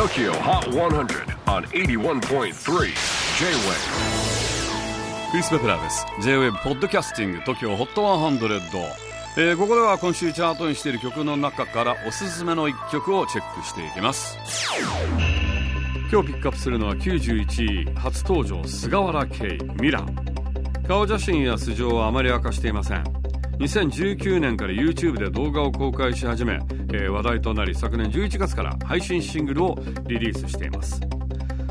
TOKYO HOT 100 on 81.3 J-WAVE クリス・ベプラーです J-WAVE ポッドキャスティング TOKYO HOT 100、えー、ここでは今週チャートにしている曲の中からおすすめの一曲をチェックしていきます。今日ピックアップするのは91位初登場菅原圭ミラ顔写真や素性はあまり明かしていません。2019年から YouTube で動画を公開し始め、えー、話題となり昨年11月から配信シングルをリリースしています。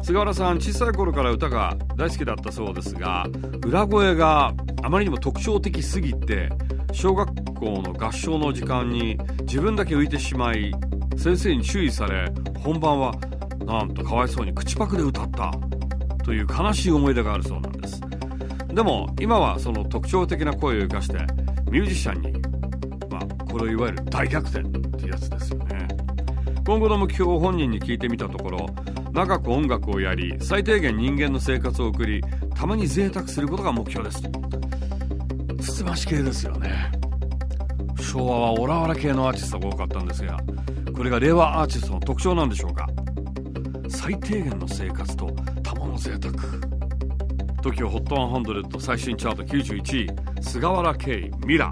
菅原さん小さい頃から歌が大好きだったそうですが裏声があまりにも特徴的すぎて小学校の合唱の時間に自分だけ浮いてしまい先生に注意され本番はなんとかわいそうに口パクで歌ったという悲しい思い出があるそうなんです。でも今はその特徴的な声を生かしてミュージシャンに、まあ、これをいわゆる大逆転。ってやつですよね。今後の目標を本人に聞いてみたところ長く音楽をやり最低限人間の生活を送りたまに贅沢することが目標ですつつまし系ですよね。昭和はオラオラ系のアーティストが多かったんですがこれが令和アーティストの特徴なんでしょうか。最低限の生活とたまの贅沢。TOKIOHOT100 最新チャート91位。菅原圭ミラ